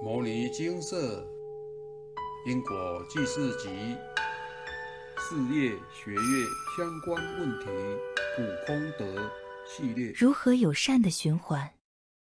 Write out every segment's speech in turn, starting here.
《摩尼金色因果记事集》事业学业相关问题普空德系列。如何友善的循环？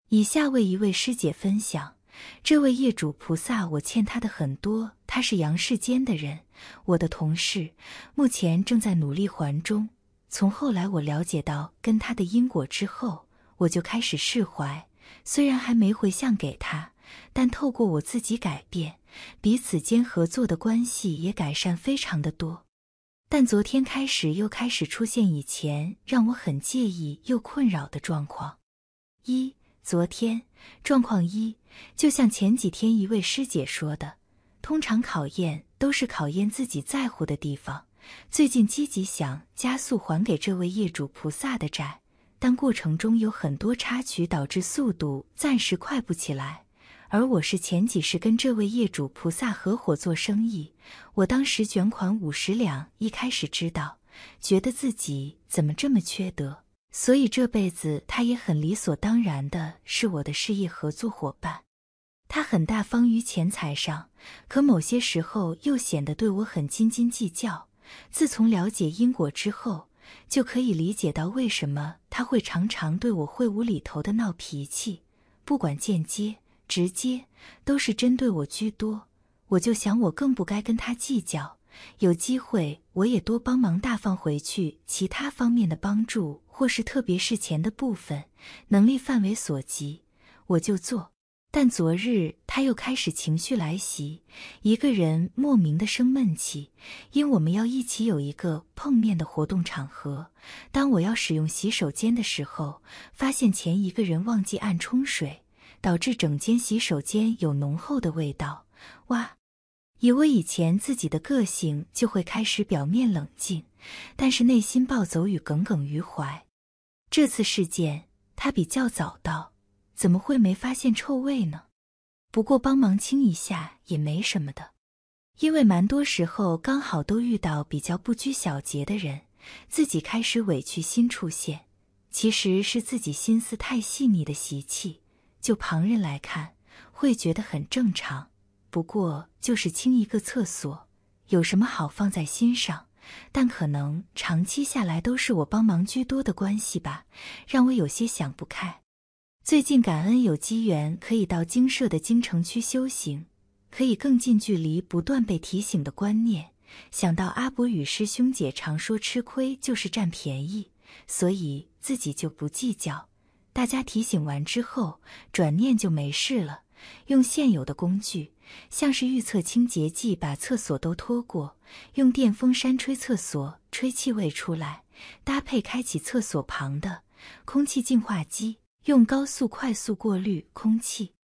以下为一位师姐分享：这位业主菩萨，我欠他的很多。他是阳世间的人，我的同事，目前正在努力还中。从后来我了解到跟他的因果之后，我就开始释怀。虽然还没回向给他，但透过我自己改变，彼此间合作的关系也改善非常的多。但昨天开始又开始出现以前让我很介意又困扰的状况。一，昨天状况一，就像前几天一位师姐说的，通常考验都是考验自己在乎的地方。最近积极想加速还给这位业主菩萨的债。但过程中有很多插曲，导致速度暂时快不起来。而我是前几世跟这位业主菩萨合伙做生意，我当时卷款五十两，一开始知道，觉得自己怎么这么缺德，所以这辈子他也很理所当然的是我的事业合作伙伴。他很大方于钱财上，可某些时候又显得对我很斤斤计较。自从了解因果之后。就可以理解到为什么他会常常对我会无厘头的闹脾气，不管间接、直接，都是针对我居多。我就想，我更不该跟他计较。有机会，我也多帮忙大放回去其他方面的帮助，或是特别是钱的部分，能力范围所及，我就做。但昨日他又开始情绪来袭，一个人莫名的生闷气，因我们要一起有一个碰面的活动场合。当我要使用洗手间的时候，发现前一个人忘记按冲水，导致整间洗手间有浓厚的味道。哇！以我以前自己的个性，就会开始表面冷静，但是内心暴走与耿耿于怀。这次事件他比较早到。怎么会没发现臭味呢？不过帮忙清一下也没什么的，因为蛮多时候刚好都遇到比较不拘小节的人，自己开始委屈心出现，其实是自己心思太细腻的习气，就旁人来看会觉得很正常。不过就是清一个厕所，有什么好放在心上？但可能长期下来都是我帮忙居多的关系吧，让我有些想不开。最近感恩有机缘可以到精舍的精城区修行，可以更近距离不断被提醒的观念。想到阿伯与师兄姐常说吃亏就是占便宜，所以自己就不计较。大家提醒完之后，转念就没事了。用现有的工具，像是预测清洁剂，把厕所都拖过，用电风扇吹厕所，吹气味出来，搭配开启厕所旁的空气净化机。用高速快速过滤空气，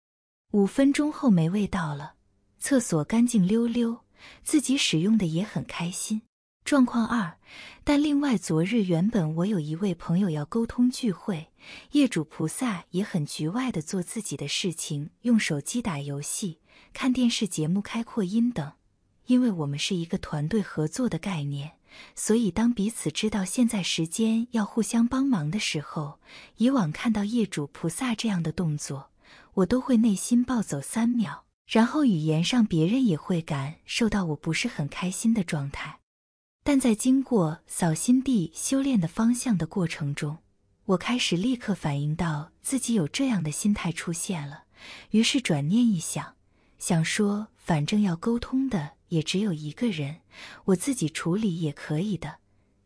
五分钟后没味道了，厕所干净溜溜，自己使用的也很开心。状况二，但另外昨日原本我有一位朋友要沟通聚会，业主菩萨也很局外的做自己的事情，用手机打游戏、看电视节目、开扩音等，因为我们是一个团队合作的概念。所以，当彼此知道现在时间要互相帮忙的时候，以往看到业主菩萨这样的动作，我都会内心暴走三秒，然后语言上别人也会感受到我不是很开心的状态。但在经过扫心地修炼的方向的过程中，我开始立刻反应到自己有这样的心态出现了，于是转念一想，想说反正要沟通的。也只有一个人，我自己处理也可以的。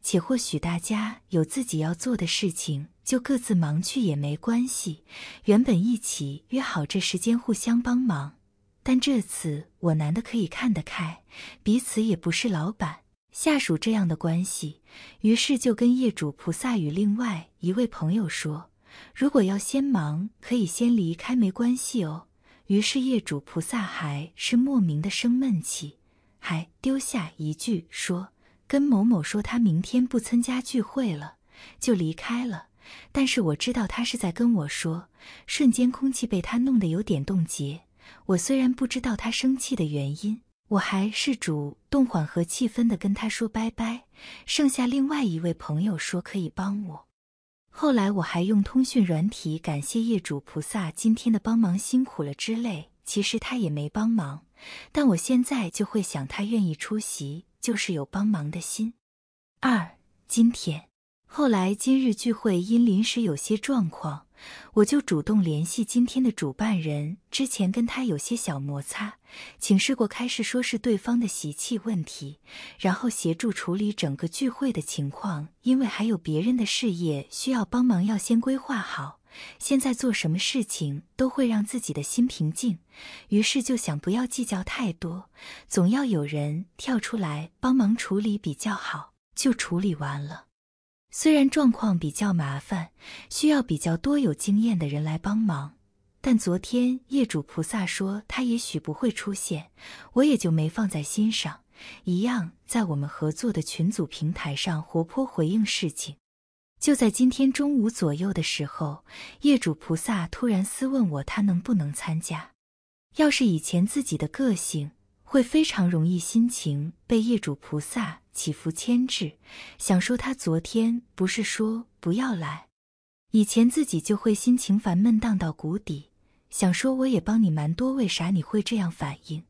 且或许大家有自己要做的事情，就各自忙去也没关系。原本一起约好这时间互相帮忙，但这次我难得可以看得开，彼此也不是老板下属这样的关系，于是就跟业主菩萨与另外一位朋友说，如果要先忙，可以先离开，没关系哦。于是业主菩萨还是莫名的生闷气。还丢下一句说：“跟某某说，他明天不参加聚会了，就离开了。”但是我知道他是在跟我说，瞬间空气被他弄得有点冻结。我虽然不知道他生气的原因，我还是主动缓和气氛的跟他说拜拜。剩下另外一位朋友说可以帮我。后来我还用通讯软体感谢业主菩萨今天的帮忙，辛苦了之类。其实他也没帮忙，但我现在就会想，他愿意出席，就是有帮忙的心。二，今天，后来今日聚会因临时有些状况。我就主动联系今天的主办人，之前跟他有些小摩擦，请示过开始说是对方的习气问题，然后协助处理整个聚会的情况，因为还有别人的事业需要帮忙，要先规划好。现在做什么事情都会让自己的心平静，于是就想不要计较太多，总要有人跳出来帮忙处理比较好，就处理完了。虽然状况比较麻烦，需要比较多有经验的人来帮忙，但昨天业主菩萨说他也许不会出现，我也就没放在心上，一样在我们合作的群组平台上活泼回应事情。就在今天中午左右的时候，业主菩萨突然私问我他能不能参加。要是以前自己的个性，会非常容易心情被业主菩萨。起伏牵制，想说他昨天不是说不要来，以前自己就会心情烦闷荡到谷底，想说我也帮你蛮多，为啥你会这样反应？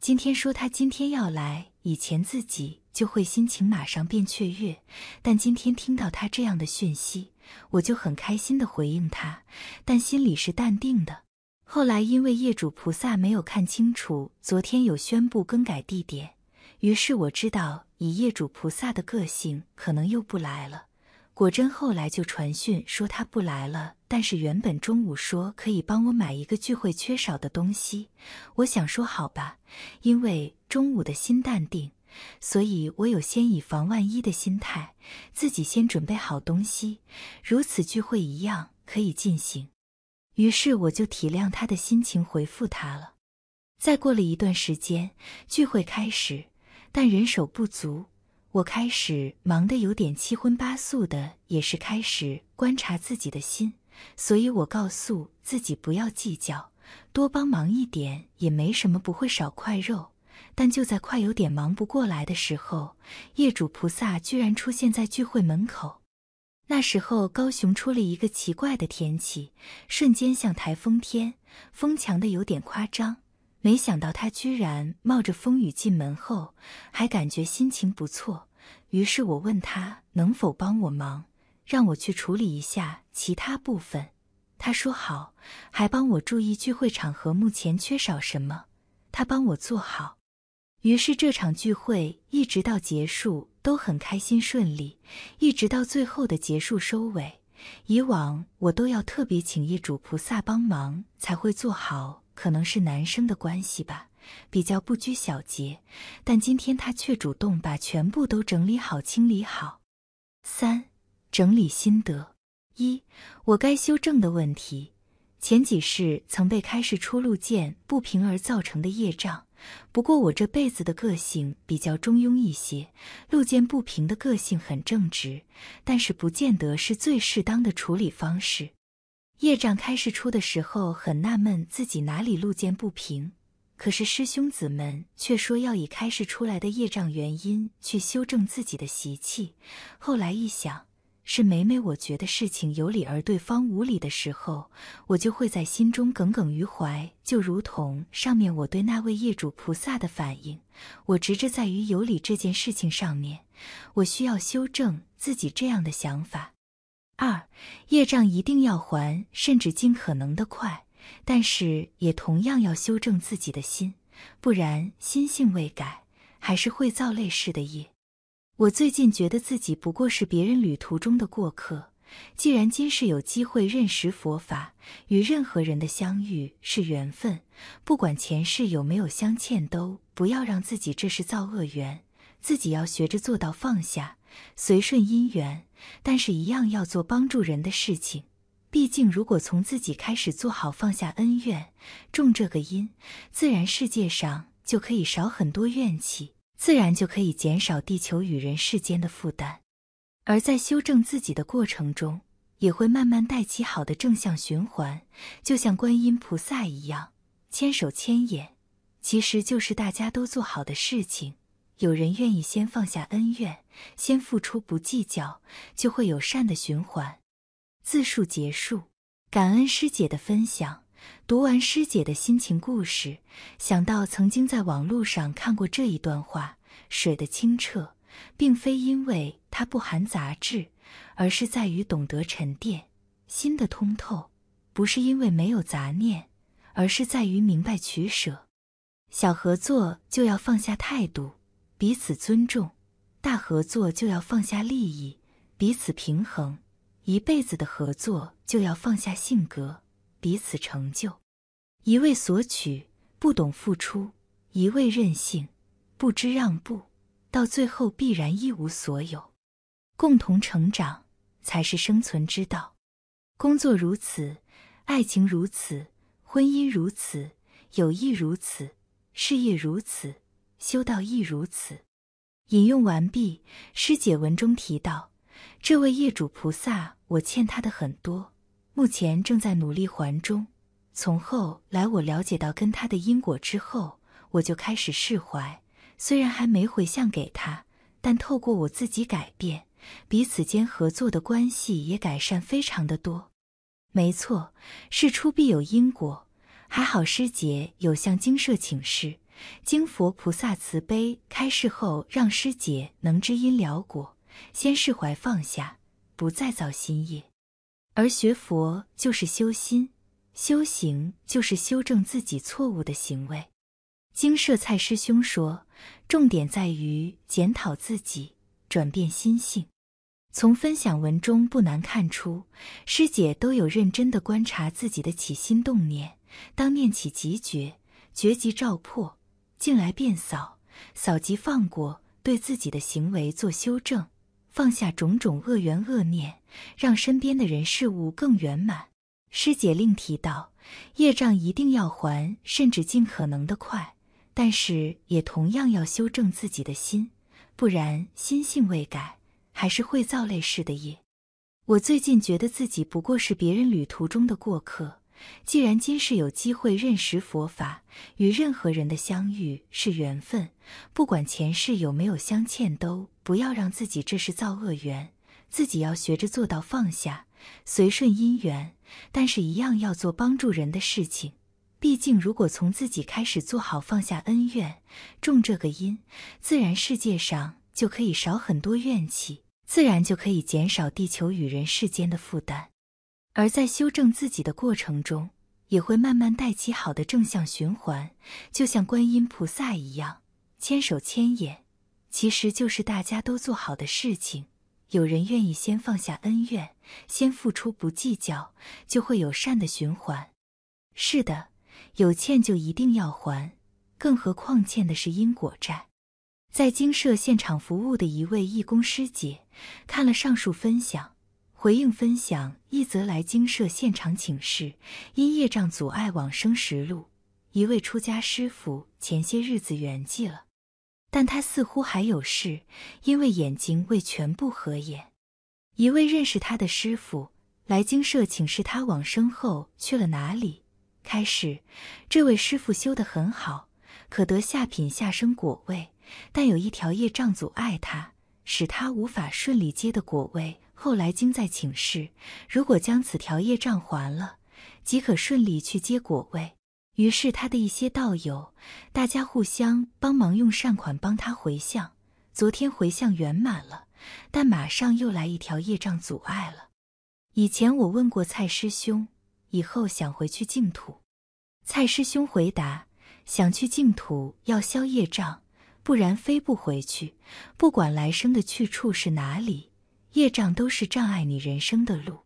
今天说他今天要来，以前自己就会心情马上变雀跃，但今天听到他这样的讯息，我就很开心的回应他，但心里是淡定的。后来因为业主菩萨没有看清楚，昨天有宣布更改地点，于是我知道。以业主菩萨的个性，可能又不来了。果真后来就传讯说他不来了，但是原本中午说可以帮我买一个聚会缺少的东西。我想说好吧，因为中午的心淡定，所以我有先以防万一的心态，自己先准备好东西，如此聚会一样可以进行。于是我就体谅他的心情，回复他了。再过了一段时间，聚会开始。但人手不足，我开始忙得有点七荤八素的，也是开始观察自己的心，所以我告诉自己不要计较，多帮忙一点也没什么，不会少块肉。但就在快有点忙不过来的时候，业主菩萨居然出现在聚会门口。那时候高雄出了一个奇怪的天气，瞬间像台风天，风强的有点夸张。没想到他居然冒着风雨进门后，还感觉心情不错。于是我问他能否帮我忙，让我去处理一下其他部分。他说好，还帮我注意聚会场合目前缺少什么，他帮我做好。于是这场聚会一直到结束都很开心顺利，一直到最后的结束收尾。以往我都要特别请业主菩萨帮忙才会做好。可能是男生的关系吧，比较不拘小节，但今天他却主动把全部都整理好、清理好。三、整理心得：一、我该修正的问题。前几世曾被开示出路见不平而造成的业障，不过我这辈子的个性比较中庸一些，路见不平的个性很正直，但是不见得是最适当的处理方式。业障开始出的时候，很纳闷自己哪里路见不平，可是师兄子们却说要以开始出来的业障原因去修正自己的习气。后来一想，是每每我觉得事情有理而对方无理的时候，我就会在心中耿耿于怀，就如同上面我对那位业主菩萨的反应，我执着在于有理这件事情上面，我需要修正自己这样的想法。二，业障一定要还，甚至尽可能的快，但是也同样要修正自己的心，不然心性未改，还是会造类似的业。我最近觉得自己不过是别人旅途中的过客，既然今世有机会认识佛法，与任何人的相遇是缘分，不管前世有没有相欠，都不要让自己这是造恶缘，自己要学着做到放下。随顺因缘，但是一样要做帮助人的事情。毕竟，如果从自己开始做好放下恩怨，种这个因，自然世界上就可以少很多怨气，自然就可以减少地球与人世间的负担。而在修正自己的过程中，也会慢慢带起好的正向循环，就像观音菩萨一样，千手千眼，其实就是大家都做好的事情。有人愿意先放下恩怨，先付出不计较，就会有善的循环。自述结束，感恩师姐的分享。读完师姐的心情故事，想到曾经在网络上看过这一段话：水的清澈，并非因为它不含杂质，而是在于懂得沉淀；心的通透，不是因为没有杂念，而是在于明白取舍。小合作就要放下态度，彼此尊重；大合作就要放下利益，彼此平衡。一辈子的合作就要放下性格，彼此成就。一味索取，不懂付出；一味任性，不知让步，到最后必然一无所有。共同成长才是生存之道。工作如此，爱情如此，婚姻如此，友谊如此，事业如此，修道亦如此。引用完毕。师姐文中提到。这位业主菩萨，我欠他的很多，目前正在努力还中。从后来我了解到跟他的因果之后，我就开始释怀。虽然还没回向给他，但透过我自己改变，彼此间合作的关系也改善非常的多。没错，事出必有因果。还好师姐有向经社请示，经佛菩萨慈悲开示后，让师姐能知因了果。先释怀放下，不再造新业，而学佛就是修心，修行就是修正自己错误的行为。经舍蔡师兄说，重点在于检讨自己，转变心性。从分享文中不难看出，师姐都有认真的观察自己的起心动念，当念起即觉，觉即照破，进来便扫，扫即放过，对自己的行为做修正。放下种种恶缘恶念，让身边的人事物更圆满。师姐另提到，业障一定要还，甚至尽可能的快，但是也同样要修正自己的心，不然心性未改，还是会造类似的业。我最近觉得自己不过是别人旅途中的过客。既然今世有机会认识佛法，与任何人的相遇是缘分，不管前世有没有相欠，都不要让自己这是造恶缘。自己要学着做到放下，随顺因缘，但是一样要做帮助人的事情。毕竟，如果从自己开始做好放下恩怨，种这个因，自然世界上就可以少很多怨气，自然就可以减少地球与人世间的负担。而在修正自己的过程中，也会慢慢带起好的正向循环，就像观音菩萨一样，千手千眼，其实就是大家都做好的事情。有人愿意先放下恩怨，先付出不计较，就会有善的循环。是的，有欠就一定要还，更何况欠的是因果债。在精舍现场服务的一位义工师姐，看了上述分享。回应分享一则来经社现场请示，因业障阻碍往生实录。一位出家师傅前些日子圆寂了，但他似乎还有事，因为眼睛未全部合眼。一位认识他的师傅来经社请示他往生后去了哪里。开始，这位师傅修得很好，可得下品下生果位，但有一条业障阻碍他，使他无法顺利接的果位。后来经在请示，如果将此条业障还了，即可顺利去接果位。于是他的一些道友，大家互相帮忙，用善款帮他回向。昨天回向圆满了，但马上又来一条业障阻碍了。以前我问过蔡师兄，以后想回去净土。蔡师兄回答：想去净土要消业障，不然飞不回去。不管来生的去处是哪里。业障都是障碍你人生的路。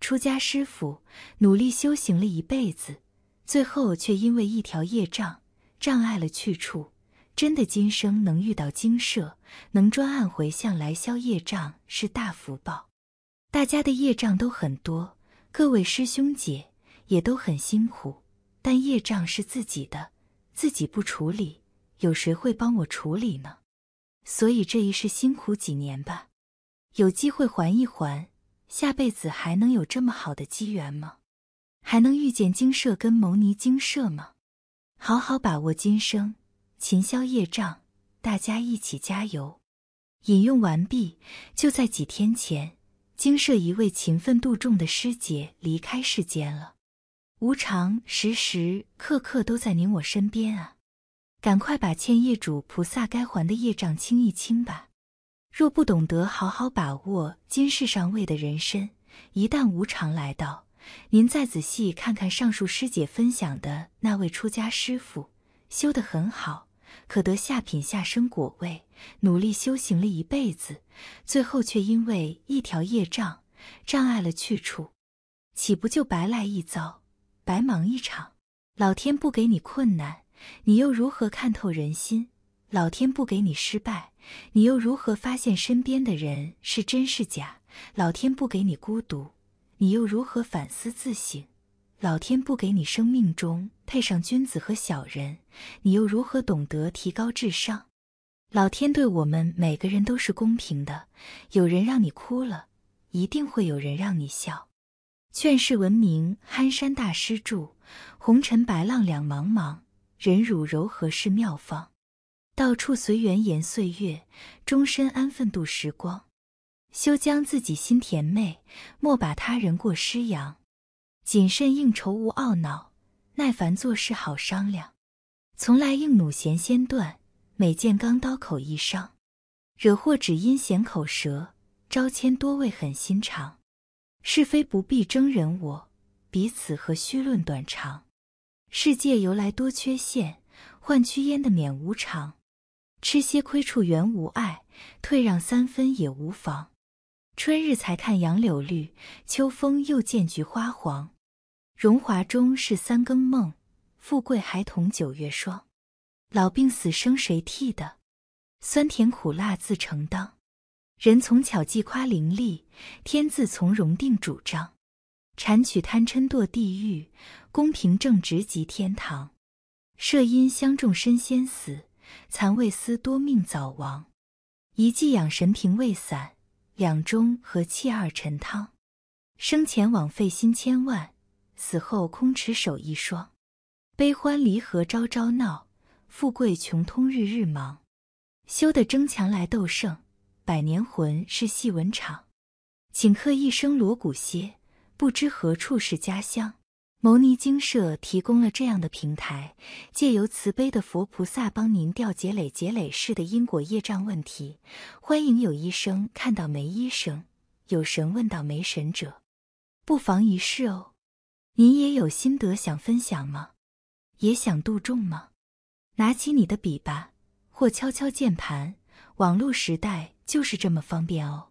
出家师傅努力修行了一辈子，最后却因为一条业障障碍了去处。真的今生能遇到精舍，能专案回向来消业障，是大福报。大家的业障都很多，各位师兄姐也都很辛苦，但业障是自己的，自己不处理，有谁会帮我处理呢？所以这一世辛苦几年吧。有机会还一还，下辈子还能有这么好的机缘吗？还能遇见精舍跟牟尼精舍吗？好好把握今生，勤消业障，大家一起加油。引用完毕。就在几天前，精舍一位勤奋度众的师姐离开世间了。无常时时刻刻都在您我身边啊！赶快把欠业主菩萨该还的业障清一清吧。若不懂得好好把握今世上位的人生，一旦无常来到，您再仔细看看上述师姐分享的那位出家师傅，修得很好，可得下品下生果位，努力修行了一辈子，最后却因为一条业障障碍了去处，岂不就白来一遭？白忙一场，老天不给你困难，你又如何看透人心？老天不给你失败，你又如何发现身边的人是真是假？老天不给你孤独，你又如何反思自省？老天不给你生命中配上君子和小人，你又如何懂得提高智商？老天对我们每个人都是公平的，有人让你哭了，一定会有人让你笑。劝世闻名憨山大师著：红尘白浪两茫茫，忍辱柔和是妙方。到处随缘延岁月，终身安分度时光。休将自己心甜美，莫把他人过失扬。谨慎应酬无懊恼，耐烦做事好商量。从来硬弩弦先断，每见钢刀口易伤。惹祸只因闲口舌，招迁多为狠心肠。是非不必争人我，彼此何须论短长？世界由来多缺陷，换屈焉的免无常。吃些亏处原无碍，退让三分也无妨。春日才看杨柳绿，秋风又见菊花黄。荣华终是三更梦，富贵还同九月霜。老病死生谁替的？酸甜苦辣自承当。人从巧计夸伶俐，天自从容定主张。谄取贪嗔堕地狱，公平正直即天堂。设因相中身先死，残未思多命早亡。一剂养神平未散，两中和气二陈汤。生前枉费心千万，死后空持手一双。悲欢离合朝朝闹，富贵穷通日日忙。休得争强来斗胜。百年魂是戏文场，顷刻一生锣鼓歇，不知何处是家乡。牟尼精舍提供了这样的平台，借由慈悲的佛菩萨帮您调解累劫累世的因果业障问题。欢迎有医生看到没医生，有神问到没神者，不妨一试哦。您也有心得想分享吗？也想度众吗？拿起你的笔吧，或敲敲键盘。网络时代。就是这么方便哦。